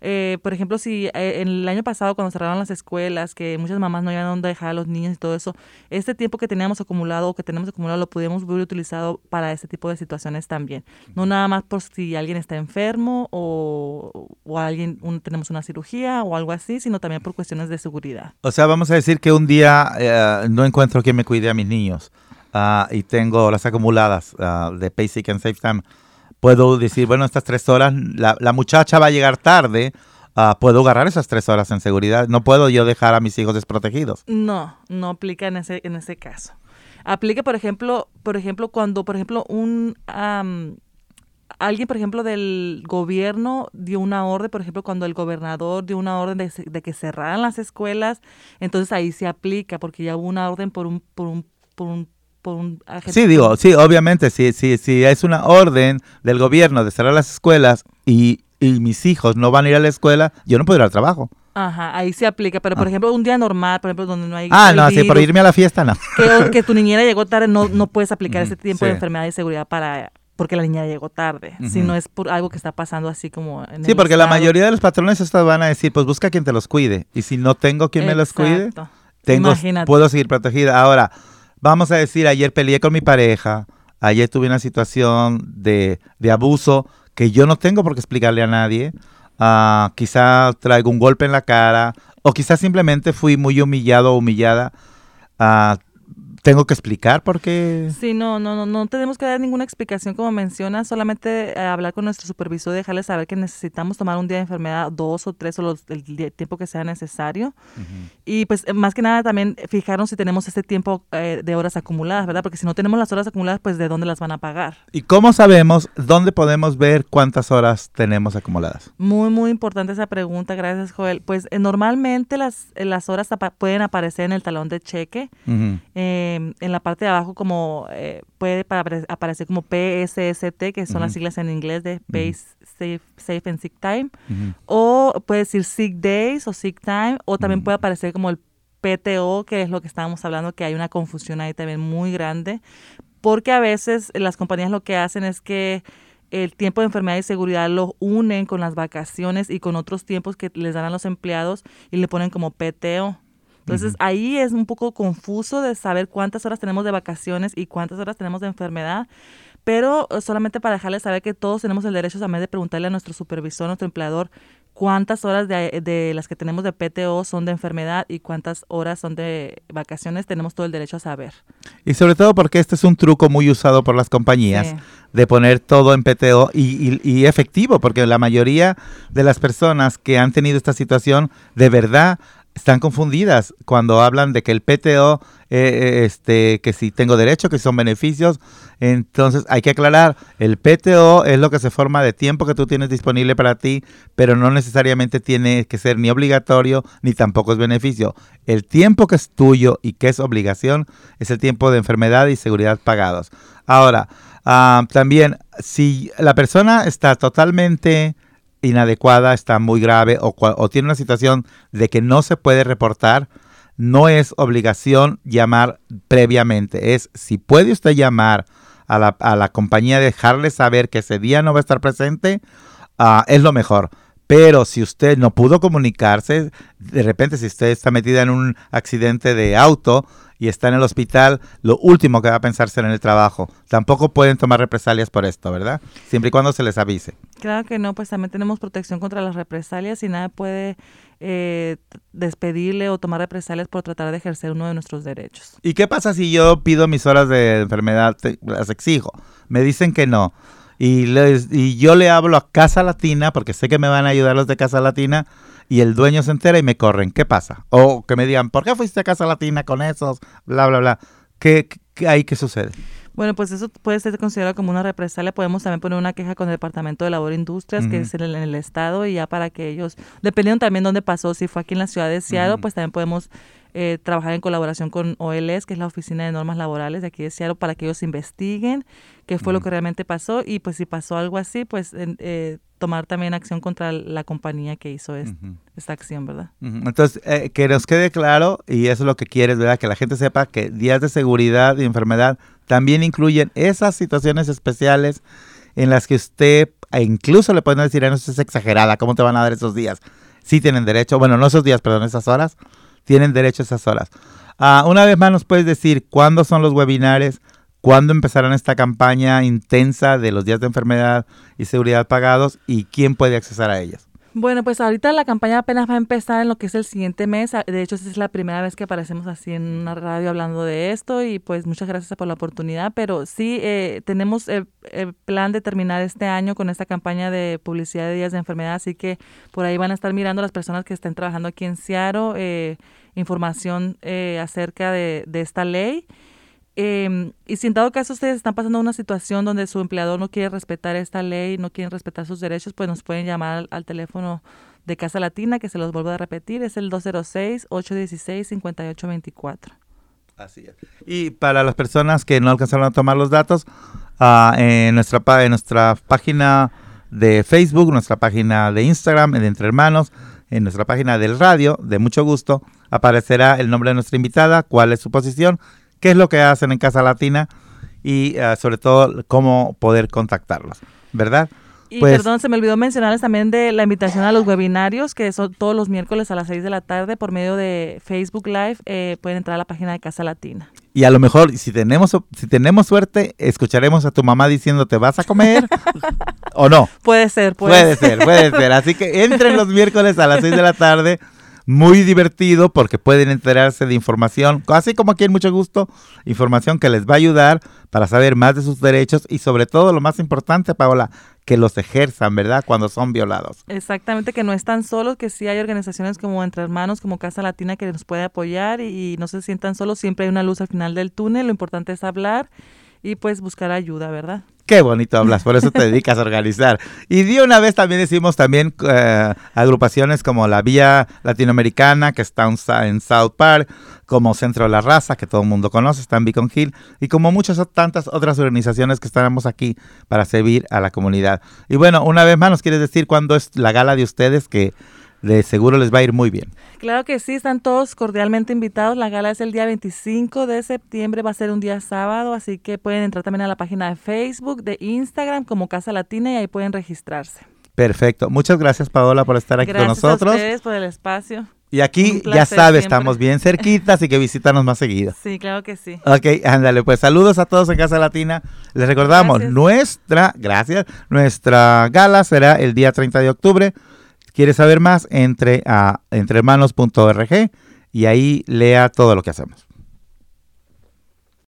eh, por ejemplo, si eh, en el año pasado cuando cerraron las escuelas, que muchas mamás no iban a dónde dejar a los niños y todo eso, este tiempo que teníamos acumulado o que tenemos acumulado lo pudimos haber utilizado para ese tipo de situaciones también. No nada más por si alguien está enfermo o, o alguien tenemos una cirugía o algo así, sino también por cuestiones de seguridad.
O sea, vamos a decir que un día eh, no encuentro quien me cuide a mis niños uh, y tengo las acumuladas uh, de Basic and Safe Time puedo decir, bueno, estas tres horas, la, la muchacha va a llegar tarde, uh, puedo agarrar esas tres horas en seguridad. No puedo yo dejar a mis hijos desprotegidos.
No, no aplica en ese, en ese caso. Aplica, por ejemplo, por ejemplo, cuando, por ejemplo, un alguien, por ejemplo, del gobierno dio una orden, por ejemplo, cuando el gobernador dio una orden de, de, que cerraran las escuelas, entonces ahí se aplica, porque ya hubo una orden por un, por un, por un
Sí, digo, sí, obviamente, si, sí, sí, es una orden del gobierno de cerrar las escuelas y, mis hijos no van a ir a la escuela, yo no puedo ir al trabajo.
Ajá, ahí se aplica, pero por ah. ejemplo, un día normal, por ejemplo, donde no hay.
Ah, no, sí, por irme a la fiesta, no.
Que, tu niñera llegó tarde, no, no (laughs) puedes aplicar ese tiempo de enfermedad y seguridad para porque la niñera llegó tarde, si no es por algo que está pasando así como en
Sí, porque la mayoría de los patrones estos van a decir, pues busca quien te los cuide. Y si no tengo quien me los cuide, tengo, puedo seguir protegida. Ahora, vamos a decir, ayer peleé con mi pareja, ayer tuve una situación de, abuso que yo no tengo por qué explicarle a nadie, uh, quizá traigo un golpe en la cara, o quizás simplemente fui muy humillado o humillada. Uh, tengo que explicar por qué.
Sí, no, no, no, no tenemos que dar ninguna explicación como menciona, solamente eh, hablar con nuestro supervisor y dejarle saber que necesitamos tomar un día de enfermedad, dos o tres o los, el, tiempo que sea necesario. Y pues eh, más que nada también fijarnos si tenemos ese tiempo eh, de horas acumuladas, ¿verdad? Porque si no tenemos las horas acumuladas, pues de dónde las van a pagar.
¿Y cómo sabemos dónde podemos ver cuántas horas tenemos acumuladas?
Muy, muy importante esa pregunta, gracias Joel. Pues normalmente las, las horas pueden aparecer en el talón de cheque. Em, en la parte de abajo como eh, puede aparecer como PSST, que son las siglas en inglés de Base Safe, Safe and Sick Time, o puede decir Sick Days o Sick Time, o también puede aparecer como el PTO, que es lo que estábamos hablando, que hay una confusión ahí también muy grande, porque a veces las compañías lo que hacen es que el tiempo de enfermedad y seguridad lo unen con las vacaciones y con otros tiempos que les dan a los empleados y le ponen como PTO. Entonces ahí es un poco confuso de saber cuántas horas tenemos de vacaciones y cuántas horas tenemos de enfermedad, pero eh, solamente para dejarles saber que todos tenemos el derecho también de preguntarle a nuestro supervisor, a nuestro empleador, cuántas horas de, de, las que tenemos de PTO son de enfermedad y cuántas horas son de vacaciones, tenemos todo el derecho a saber.
Y sobre todo porque este es un truco muy usado por las compañías de poner todo en PTO y, y, efectivo, porque la mayoría de las personas que han tenido esta situación de verdad están confundidas cuando hablan de que el PTO, eh, eh, este, que si tengo derecho, que son beneficios. Entonces hay que aclarar, el PTO es lo que se forma de tiempo que tú tienes disponible para ti, pero no necesariamente tiene que ser ni obligatorio ni tampoco es beneficio. El tiempo que es tuyo y que es obligación es el tiempo de enfermedad y seguridad pagados. Ahora, ah, también si la persona está totalmente inadecuada, está muy grave o, tiene una situación de que no se puede reportar, no es obligación llamar previamente. Es si puede usted llamar a la, a la compañía, dejarle saber que ese día no va a estar presente, ah, es lo mejor. Pero si usted no pudo comunicarse, de repente si usted está metida en un accidente de auto, y está en el hospital, lo último que va a pensar será en el trabajo. Tampoco pueden tomar represalias por esto, ¿verdad? Siempre y cuando se les avise.
Claro que no, pues también tenemos protección contra las represalias y nada puede eh, despedirle o tomar represalias por tratar de ejercer uno de nuestros derechos.
¿Y qué pasa si yo pido mis horas de enfermedad, las exijo? Me dicen que no. Y, les, y yo le hablo a Casa Latina, porque sé que me van a ayudar los de Casa Latina, y el dueño se entera y me corren. ¿Qué pasa? O que me digan, ¿por qué fuiste a Casa Latina con esos? Bla, bla, bla. ¿Qué, qué hay? ¿Qué sucede?
Bueno, pues eso puede ser considerado como una represalia. Podemos también poner una queja con el Departamento de Labor e Industrias, que es en el, Estado, y ya para que ellos, dependiendo también dónde pasó, si fue aquí en la ciudad de Seattle, pues también podemos eh, trabajar en colaboración con OLS, que es la Oficina de Normas Laborales de aquí de Seattle, para que ellos investiguen qué fue lo que realmente pasó y pues si pasó algo así, pues eh, tomar también acción contra la compañía que hizo esta acción, ¿verdad?
Entonces, eh, que nos quede claro, y eso es lo que quieres, ¿verdad? Que la gente sepa que días de seguridad y enfermedad también incluyen esas situaciones especiales en las que usted, e incluso le pueden decir, no, eso es exagerada, ¿cómo te van a dar esos días? Sí tienen derecho, bueno, no esos días, perdón, esas horas, tienen derecho a esas horas. Ah, una vez más, ¿nos puedes decir cuándo son los webinares? ¿Cuándo empezarán esta campaña intensa de los días de enfermedad y seguridad pagados? ¿Y quién puede acceder a ellas?
Bueno, pues ahorita la campaña apenas va a empezar en lo que es el siguiente mes. De hecho, es la primera vez que aparecemos así en una radio hablando de esto y pues muchas gracias por la oportunidad. Pero sí, eh, tenemos el, plan de terminar este año con esta campaña de publicidad de días de enfermedad, así que por ahí van a estar mirando las personas que estén trabajando aquí en Seattle eh, información eh, acerca de esta ley. Em, y si en dado caso ustedes están pasando una situación donde su empleador no quiere respetar esta ley, no quiere respetar sus derechos, pues nos pueden llamar al, teléfono de Casa Latina, que se los vuelvo a repetir, es el 206-816-5824.
Así es. Y para las personas que no alcanzaron a tomar los datos, uh, en, nuestra, en nuestra página de Facebook, nuestra página de Instagram, de Entre Hermanos, en nuestra página del radio, de mucho gusto, aparecerá el nombre de nuestra invitada, cuál es su posición qué es lo que hacen en Casa Latina y eh, sobre todo cómo poder contactarlos, ¿verdad?
Y pues perdón, se me olvidó mencionarles también de la invitación a los webinarios, que son todos los miércoles a las 6 de la tarde por medio de Facebook Live. Eh, pueden entrar a la página de Casa Latina.
Y a lo mejor, si tenemos, si tenemos suerte, escucharemos a tu mamá diciéndote, ¿vas a comer? (laughs) ¿O no?
Puede ser,
puede, puede ser. Puede ser, Así que entren los miércoles a las 6 de la tarde muy divertido porque pueden enterarse de información, así como aquí en mucho gusto, información que les va a ayudar para saber más de sus derechos y sobre todo lo más importante, Paola, que los ejerzan, ¿verdad? Cuando son violados.
Exactamente, que no están solos, que sí hay organizaciones como Entre Hermanos, como Casa Latina que nos puede apoyar y, y no se sientan solos, siempre hay una luz al final del túnel, lo importante es hablar y pues buscar ayuda, ¿verdad?
Qué bonito hablas, por eso te dedicas a organizar. Y de una vez también decimos también eh, agrupaciones como la Vía Latinoamericana, que está en South Park, como Centro de la Raza, que todo el mundo conoce, está en Beacon Hill, y como muchas tantas otras organizaciones que estamos aquí para servir a la comunidad. Y bueno, una vez más, ¿nos quieres decir cuándo es la gala de ustedes que de seguro les va a ir muy bien.
Claro que sí, están todos cordialmente invitados. La gala es el día 25 de septiembre, va a ser un día sábado, así que pueden entrar también a la página de Facebook, de Instagram como Casa Latina y ahí pueden registrarse.
Perfecto. Muchas gracias Paola por estar aquí con nosotros. Gracias
a ustedes por el espacio.
Y aquí, ya sabes, estamos bien cerquitas, así que visítanos más seguido.
Sí, claro que sí.
Ok, ándale, pues saludos a todos en Casa Latina. Les recordamos, nuestra, gracias, nuestra gala será el día 30 de octubre ¿Quieres saber más? Entre a entrehermanos.org y ahí lea todo lo que hacemos.